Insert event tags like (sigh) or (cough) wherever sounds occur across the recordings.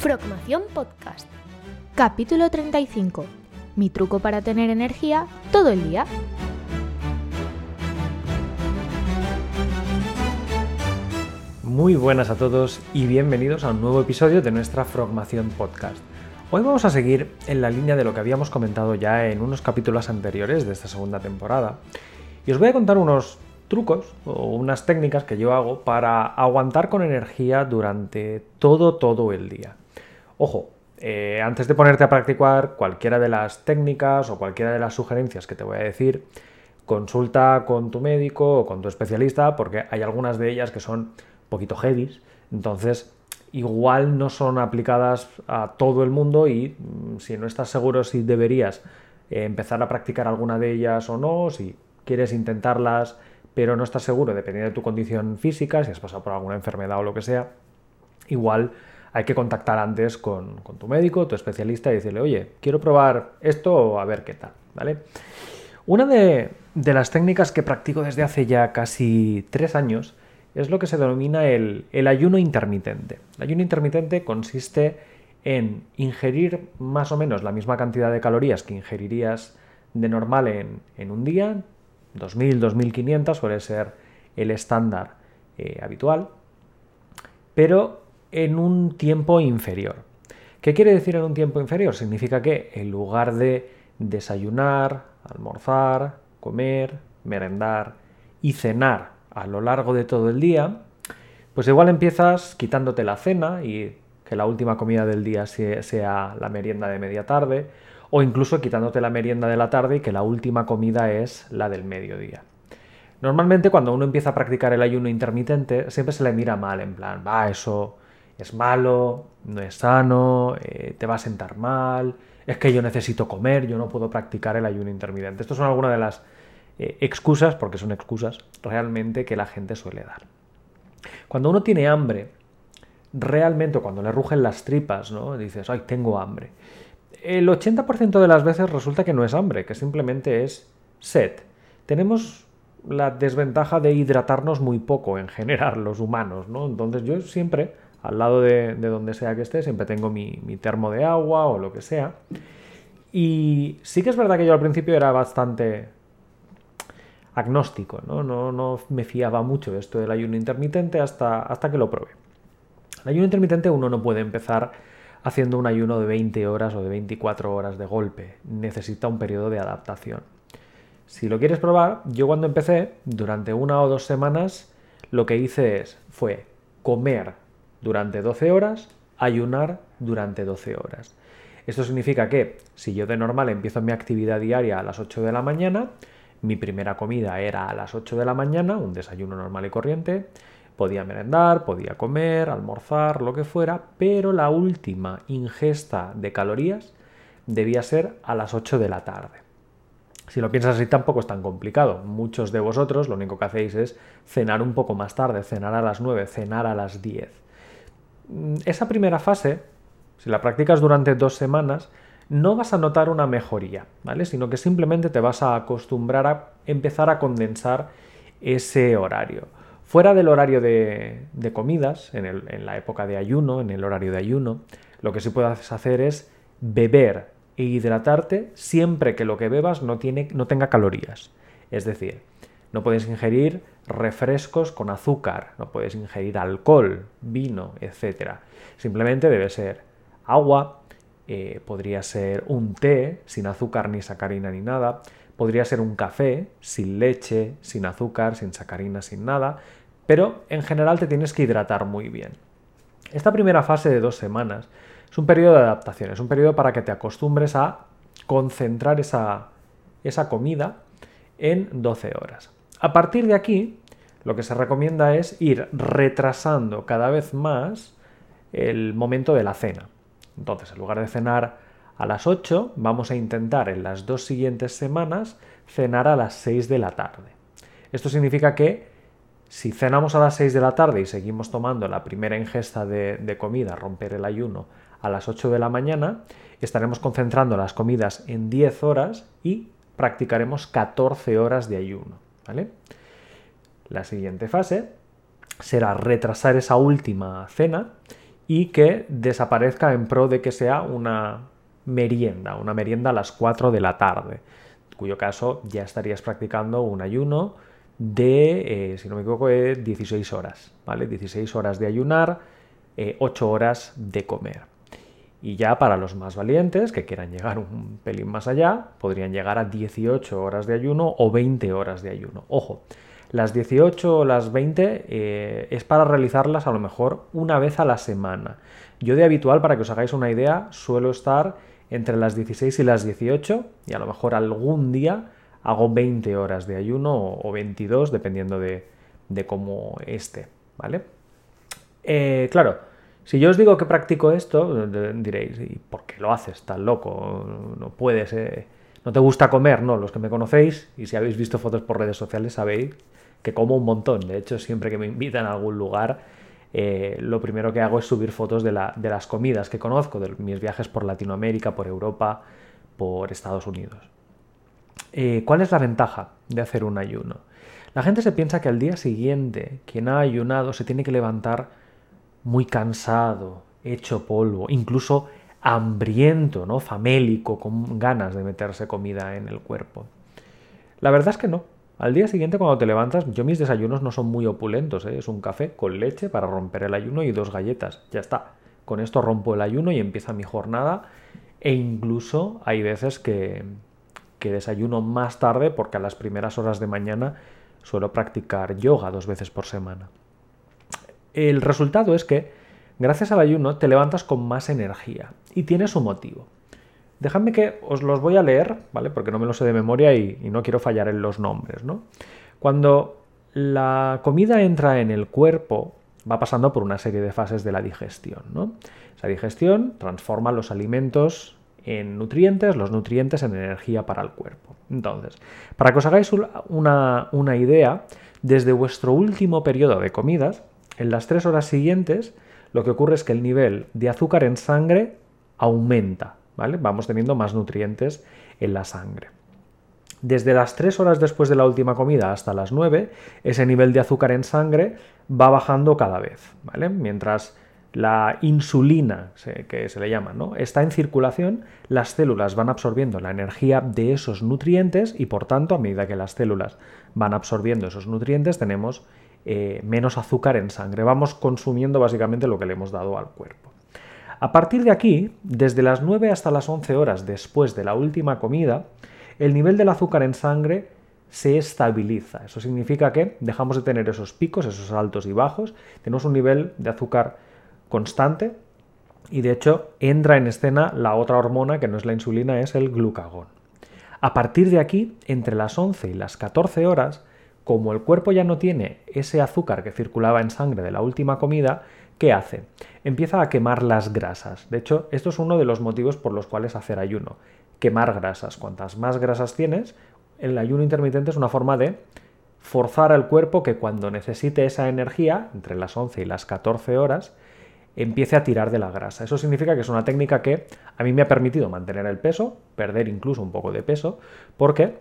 Frogmación Podcast. Capítulo 35. Mi truco para tener energía todo el día. Muy buenas a todos y bienvenidos a un nuevo episodio de nuestra Frogmación Podcast. Hoy vamos a seguir en la línea de lo que habíamos comentado ya en unos capítulos anteriores de esta segunda temporada. Y os voy a contar unos trucos o unas técnicas que yo hago para aguantar con energía durante todo, todo el día. Ojo, eh, antes de ponerte a practicar cualquiera de las técnicas o cualquiera de las sugerencias que te voy a decir, consulta con tu médico o con tu especialista porque hay algunas de ellas que son un poquito heavy, entonces igual no son aplicadas a todo el mundo y mm, si no estás seguro si deberías eh, empezar a practicar alguna de ellas o no, si quieres intentarlas pero no estás seguro, dependiendo de tu condición física, si has pasado por alguna enfermedad o lo que sea, igual hay que contactar antes con, tu médico, tu especialista y decirle, oye, quiero probar esto o a ver qué tal, ¿vale? Una de, las técnicas que practico desde hace ya casi tres años es lo que se denomina el, ayuno intermitente. El ayuno intermitente consiste en ingerir más o menos la misma cantidad de calorías que ingerirías de normal en, un día, 2000, 2500 suele ser el estándar eh, habitual, pero en un tiempo inferior. ¿Qué quiere decir en un tiempo inferior? Significa que en lugar de desayunar, almorzar, comer, merendar y cenar a lo largo de todo el día, pues igual empiezas quitándote la cena y que la última comida del día sea la merienda de media tarde, o incluso quitándote la merienda de la tarde y que la última comida es la del mediodía. Normalmente cuando uno empieza a practicar el ayuno intermitente siempre se le mira mal, en plan, va, eso es malo, no es sano, eh, te va a sentar mal, es que yo necesito comer, yo no puedo practicar el ayuno intermitente. Estas son algunas de las eh, excusas, porque son excusas, realmente que la gente suele dar. Cuando uno tiene hambre, realmente cuando le rugen las tripas, ¿no? Dices, ay, tengo hambre el 80% de las veces resulta que no es hambre, que simplemente es sed. Tenemos la desventaja de hidratarnos muy poco en general los humanos, ¿no? Entonces yo siempre, al lado de, donde sea que esté, siempre tengo mi, termo de agua o lo que sea. Y sí que es verdad que yo al principio era bastante agnóstico, ¿no? No, no me fiaba mucho esto del ayuno intermitente hasta, hasta que lo probé. El ayuno intermitente uno no puede empezar haciendo un ayuno de 20 horas o de 24 horas de golpe. Necesita un periodo de adaptación. Si lo quieres probar, yo cuando empecé, durante una o dos semanas, lo que hice es, fue comer durante 12 horas, ayunar durante 12 horas. Esto significa que si yo de normal empiezo mi actividad diaria a las 8 de la mañana, mi primera comida era a las 8 de la mañana, un desayuno normal y corriente, Podía merendar, podía comer, almorzar, lo que fuera, pero la última ingesta de calorías debía ser a las 8 de la tarde. Si lo piensas así tampoco es tan complicado. Muchos de vosotros lo único que hacéis es cenar un poco más tarde, cenar a las 9, cenar a las 10. Mm, esa primera fase, si la practicas durante dos semanas, no vas a notar una mejoría, ¿vale? Sino que simplemente te vas a acostumbrar a empezar a condensar ese horario. Fuera del horario de, comidas, en, la época de ayuno, en el horario de ayuno, lo que sí puedes hacer es beber e hidratarte siempre que lo que bebas no, tiene, no tenga calorías. Es decir, no puedes ingerir refrescos con azúcar, no puedes ingerir alcohol, vino, etc. Simplemente debe ser agua, eh, podría ser un té sin azúcar ni sacarina ni nada, podría ser un café sin leche, sin azúcar, sin sacarina, sin nada, pero en general te tienes que hidratar muy bien. Esta primera fase de dos semanas es un periodo de adaptación, es un periodo para que te acostumbres a concentrar esa, esa comida en 12 horas. A partir de aquí, lo que se recomienda es ir retrasando cada vez más el momento de la cena. Entonces, en lugar de cenar a las 8, vamos a intentar en las dos siguientes semanas cenar a las 6 de la tarde. Esto significa que si cenamos a las 6 de la tarde y seguimos tomando la primera ingesta de, comida, romper el ayuno, a las 8 de la mañana, estaremos concentrando las comidas en 10 horas y practicaremos 14 horas de ayuno. ¿vale? La siguiente fase será retrasar esa última cena y que desaparezca en pro de que sea una merienda, una merienda a las 4 de la tarde, en cuyo caso ya estarías practicando un ayuno de, eh, si no me equivoco, 16 horas, ¿vale? 16 horas de ayunar, 8 eh, horas de comer. Y ya para los más valientes, que quieran llegar un pelín más allá, podrían llegar a 18 horas de ayuno o 20 horas de ayuno. Ojo, las 18 o las 20 eh, es para realizarlas a lo mejor una vez a la semana. Yo de habitual, para que os hagáis una idea, suelo estar entre las 16 y las 18 y a lo mejor algún día hago 20 horas de ayuno o 22 dependiendo de, cómo esté, ¿vale? Eh, claro, si yo os digo que practico esto, diréis, ¿y por qué lo haces tan loco? No puedes, eh, no te gusta comer, ¿no? Los que me conocéis y si habéis visto fotos por redes sociales sabéis que como un montón. De hecho, siempre que me invitan a algún lugar, eh, lo primero que hago es subir fotos de, las comidas que conozco, de mis viajes por Latinoamérica, por Europa, por Estados Unidos. Eh, ¿Cuál es la ventaja de hacer un ayuno? La gente se piensa que al día siguiente quien ha ayunado se tiene que levantar muy cansado, hecho polvo, incluso hambriento, ¿no? famélico, con ganas de meterse comida en el cuerpo. La verdad es que no. Al día siguiente cuando te levantas, yo mis desayunos no son muy opulentos, ¿eh? es un café con leche para romper el ayuno y dos galletas, ya está. Con esto rompo el ayuno y empieza mi jornada e incluso hay veces que, que desayuno más tarde porque a las primeras horas de mañana suelo practicar yoga dos veces por semana. El resultado es que gracias al ayuno te levantas con más energía y tiene su motivo. Dejadme que os los voy a leer, ¿vale? Porque no me lo sé de memoria y, no quiero fallar en los nombres, ¿no? Cuando la comida entra en el cuerpo, va pasando por una serie de fases de la digestión. Esa digestión transforma los alimentos en nutrientes, los nutrientes en energía para el cuerpo. Entonces, para que os hagáis una, una idea, desde vuestro último periodo de comidas, en las tres horas siguientes, lo que ocurre es que el nivel de azúcar en sangre aumenta, Vamos teniendo más nutrientes en la sangre. Desde las 3 horas después de la última comida hasta las 9, ese nivel de azúcar en sangre va bajando cada vez, ¿vale? Mientras la insulina, que se le llama, ¿no? está en circulación, las células van absorbiendo la energía de esos nutrientes y por tanto, a medida que las células van absorbiendo esos nutrientes, tenemos eh, menos azúcar en sangre. Vamos consumiendo básicamente lo que le hemos dado al cuerpo. A partir de aquí, desde las 9 hasta las 11 horas después de la última comida, el nivel del azúcar en sangre se estabiliza. Eso significa que dejamos de tener esos picos, esos altos y bajos, tenemos un nivel de azúcar constante y de hecho entra en escena la otra hormona que no es la insulina, es el glucagón. A partir de aquí, entre las 11 y las 14 horas, como el cuerpo ya no tiene ese azúcar que circulaba en sangre de la última comida, ¿qué hace? Empieza a quemar las grasas. De hecho, esto es uno de los motivos por los cuales hacer ayuno. Quemar grasas. Cuantas más grasas tienes, el ayuno intermitente es una forma de forzar al cuerpo que cuando necesite esa energía, entre las 11 y las 14 horas, empiece a tirar de la grasa. Eso significa que es una técnica que a mí me ha permitido mantener el peso, perder incluso un poco de peso, porque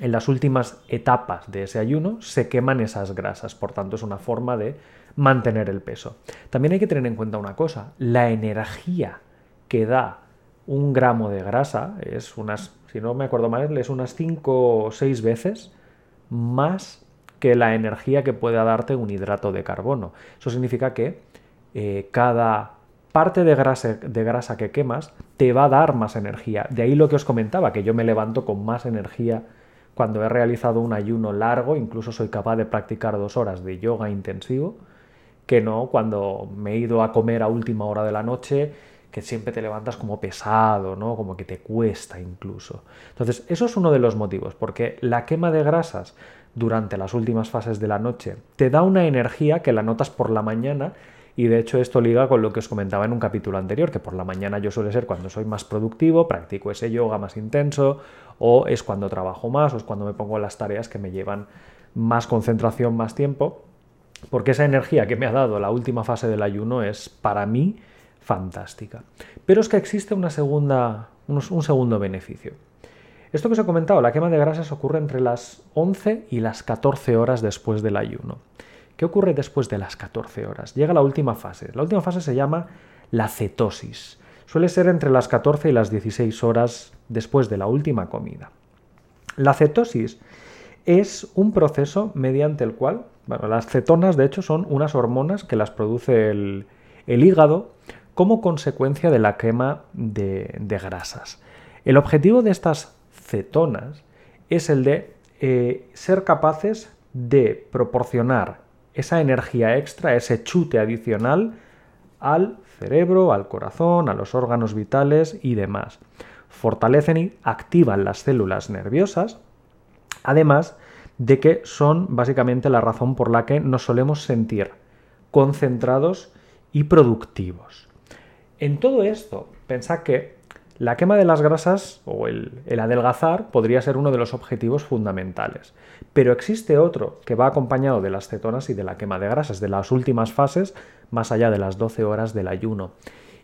en las últimas etapas de ese ayuno se queman esas grasas. Por tanto, es una forma de mantener el peso. También hay que tener en cuenta una cosa, la energía que da un gramo de grasa es unas, si no me acuerdo mal, es unas 5 o 6 veces más que la energía que pueda darte un hidrato de carbono. Eso significa que eh, cada parte de grasa, de grasa que quemas te va a dar más energía. De ahí lo que os comentaba, que yo me levanto con más energía cuando he realizado un ayuno largo, incluso soy capaz de practicar dos horas de yoga intensivo, que no cuando me he ido a comer a última hora de la noche, que siempre te levantas como pesado, ¿no? Como que te cuesta incluso. Entonces, eso es uno de los motivos, porque la quema de grasas durante las últimas fases de la noche te da una energía que la notas por la mañana y de hecho esto liga con lo que os comentaba en un capítulo anterior, que por la mañana yo suele ser cuando soy más productivo, practico ese yoga más intenso, o es cuando trabajo más, o es cuando me pongo las tareas que me llevan más concentración, más tiempo porque esa energía que me ha dado la última fase del ayuno es para mí fantástica. Pero es que existe una segunda, un, segundo beneficio. Esto que os he comentado, la quema de grasas ocurre entre las 11 y las 14 horas después del ayuno. ¿Qué ocurre después de las 14 horas? Llega la última fase. La última fase se llama la cetosis. Suele ser entre las 14 y las 16 horas después de la última comida. La cetosis es un proceso mediante el cual, bueno, las cetonas de hecho son unas hormonas que las produce el, hígado como consecuencia de la quema de, grasas. El objetivo de estas cetonas es el de eh, ser capaces de proporcionar esa energía extra, ese chute adicional al cerebro, al corazón, a los órganos vitales y demás. Fortalecen y activan las células nerviosas, además de que son básicamente la razón por la que nos solemos sentir concentrados y productivos. En todo esto, pensad que la quema de las grasas o el, adelgazar podría ser uno de los objetivos fundamentales, pero existe otro que va acompañado de las cetonas y de la quema de grasas, de las últimas fases, más allá de las 12 horas del ayuno,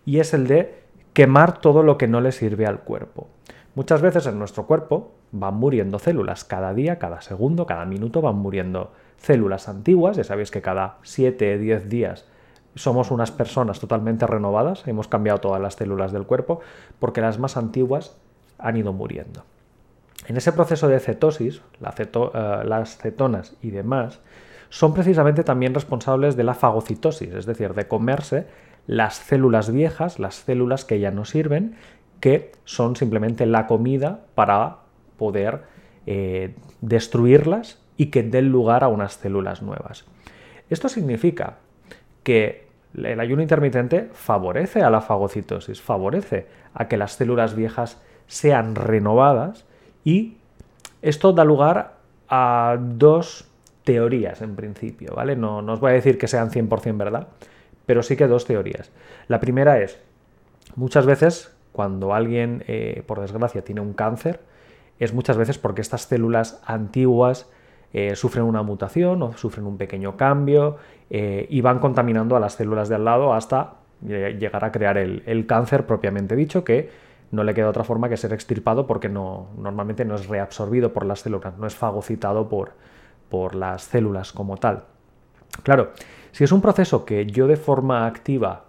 y es el de quemar todo lo que no le sirve al cuerpo. Muchas veces en nuestro cuerpo van muriendo células, cada día, cada segundo, cada minuto van muriendo células antiguas, ya sabéis que cada 7, 10 días somos unas personas totalmente renovadas, hemos cambiado todas las células del cuerpo, porque las más antiguas han ido muriendo. En ese proceso de cetosis, eh, las cetonas y demás, son precisamente también responsables de la fagocitosis, es decir, de comerse las células viejas, las células que ya no sirven, que son simplemente la comida para poder eh, destruirlas y que den lugar a unas células nuevas. Esto significa que el ayuno intermitente favorece a la fagocitosis, favorece a que las células viejas sean renovadas y esto da lugar a dos teorías en principio, ¿vale? No, os voy a decir que sean 100% verdad, pero sí que dos teorías. La primera es, muchas veces cuando alguien, eh, por desgracia, tiene un cáncer, es muchas veces porque estas células antiguas eh, sufren una mutación o sufren un pequeño cambio eh, y van contaminando a las células de al lado hasta llegar a crear el, cáncer propiamente dicho, que no le queda otra forma que ser extirpado porque no, normalmente no es reabsorbido por las células, no es fagocitado por, por las células como tal. Claro, si es un proceso que yo de forma activa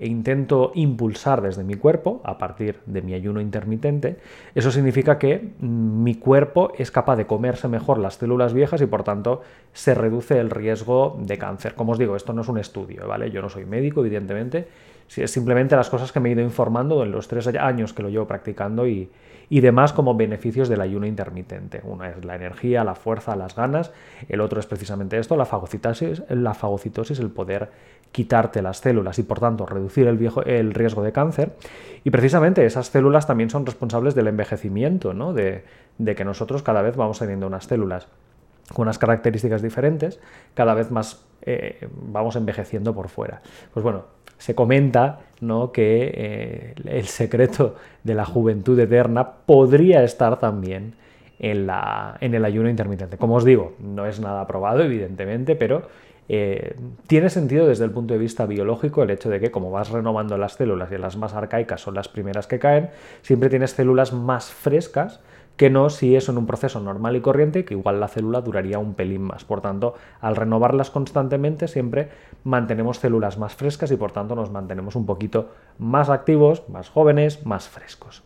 e intento impulsar desde mi cuerpo, a partir de mi ayuno intermitente, eso significa que mm, mi cuerpo es capaz de comerse mejor las células viejas y por tanto se reduce el riesgo de cáncer. Como os digo, esto no es un estudio, ¿vale? Yo no soy médico, evidentemente, simplemente las cosas que me he ido informando en los tres años que lo llevo practicando y, y demás como beneficios del ayuno intermitente. Una es la energía, la fuerza, las ganas, el otro es precisamente esto, la fagocitosis, la fagocitosis el poder quitarte las células y por tanto reducir el, riesgo de cáncer. Y precisamente esas células también son responsables del envejecimiento, ¿no? de, que nosotros cada vez vamos teniendo unas células con unas características diferentes, cada vez más eh, vamos envejeciendo por fuera. Pues bueno, se comenta ¿no? que eh, el secreto de la juventud eterna podría estar también en, la, en, el ayuno intermitente. Como os digo, no es nada probado, evidentemente, pero eh, tiene sentido desde el punto de vista biológico el hecho de que como vas renovando las células y las más arcaicas son las primeras que caen, siempre tienes células más frescas que no si es en un proceso normal y corriente, que igual la célula duraría un pelín más. Por tanto, al renovarlas constantemente, siempre mantenemos células más frescas y por tanto nos mantenemos un poquito más activos, más jóvenes, más frescos.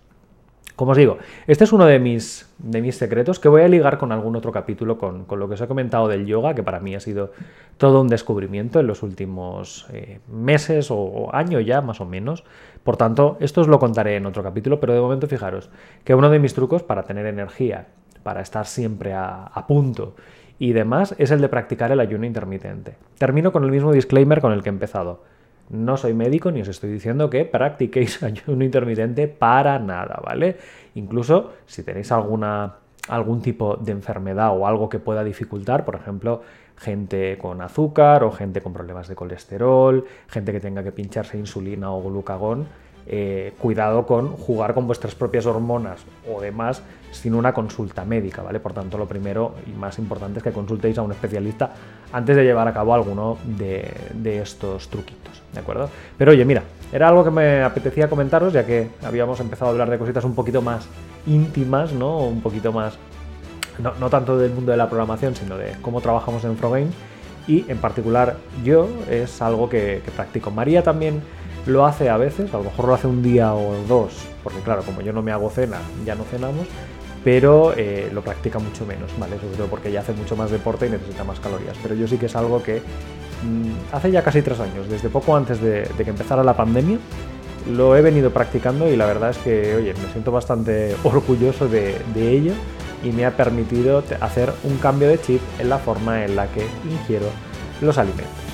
Como os digo, este es uno de mis, de mis secretos que voy a ligar con algún otro capítulo, con, lo que os he comentado del yoga, que para mí ha sido todo un descubrimiento en los últimos eh, meses o, o año ya, más o menos. Por tanto, esto os lo contaré en otro capítulo, pero de momento fijaros que uno de mis trucos para tener energía, para estar siempre a, a punto y demás, es el de practicar el ayuno intermitente. Termino con el mismo disclaimer con el que he empezado no soy médico ni os estoy diciendo que practiquéis (laughs) ayuno intermitente para nada, ¿vale? Incluso si tenéis alguna, algún tipo de enfermedad o algo que pueda dificultar, por ejemplo, gente con azúcar o gente con problemas de colesterol, gente que tenga que pincharse insulina o glucagón, eh, cuidado con jugar con vuestras propias hormonas o demás sin una consulta médica, ¿vale? Por tanto, lo primero y más importante es que consultéis a un especialista antes de llevar a cabo alguno de, estos truquitos, ¿de acuerdo? Pero oye, mira, era algo que me apetecía comentaros ya que habíamos empezado a hablar de cositas un poquito más íntimas, ¿no? Un poquito más, no, no tanto del mundo de la programación, sino de cómo trabajamos en Frogame y en particular yo es algo que, practico. María también lo hace a veces, a lo mejor lo hace un día o dos, porque claro, como yo no me hago cena, ya no cenamos, pero eh, lo practica mucho menos, ¿vale? Sobre todo porque ya hace mucho más deporte y necesita más calorías. Pero yo sí que es algo que mm, hace ya casi tres años, desde poco antes de, que empezara la pandemia, lo he venido practicando y la verdad es que, oye, me siento bastante (laughs) orgulloso de, de ello y me ha permitido hacer un cambio de chip en la forma en la que ingiero los alimentos.